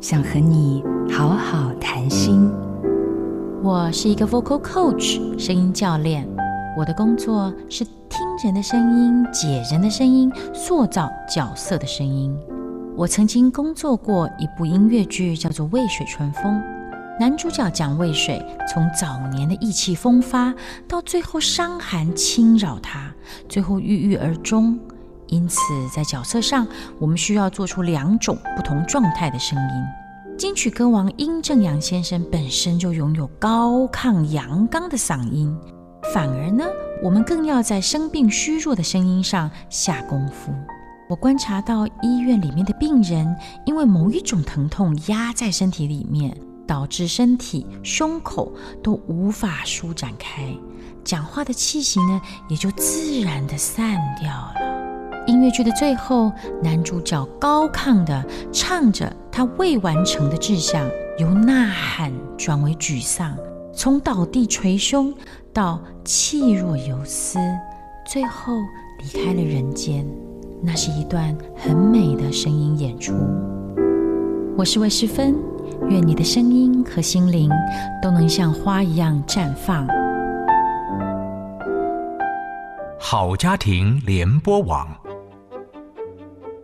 想和你好好谈心。我是一个 vocal coach，声音教练。我的工作是听人的声音，解人的声音，塑造角色的声音。我曾经工作过一部音乐剧，叫做《渭水春风》。男主角蒋渭水，从早年的意气风发，到最后伤寒侵扰他，最后郁郁而终。因此，在角色上，我们需要做出两种不同状态的声音。金曲歌王殷正阳先生本身就拥有高亢阳刚的嗓音，反而呢，我们更要在生病虚弱的声音上下功夫。我观察到医院里面的病人，因为某一种疼痛压在身体里面，导致身体胸口都无法舒展开，讲话的气息呢，也就自然的散掉了。音乐剧的最后，男主角高亢地唱着他未完成的志向，由呐喊转为沮丧，从倒地捶胸到气若游丝，最后离开了人间。那是一段很美的声音演出。我是魏诗芬，愿你的声音和心灵都能像花一样绽放。好家庭联播网。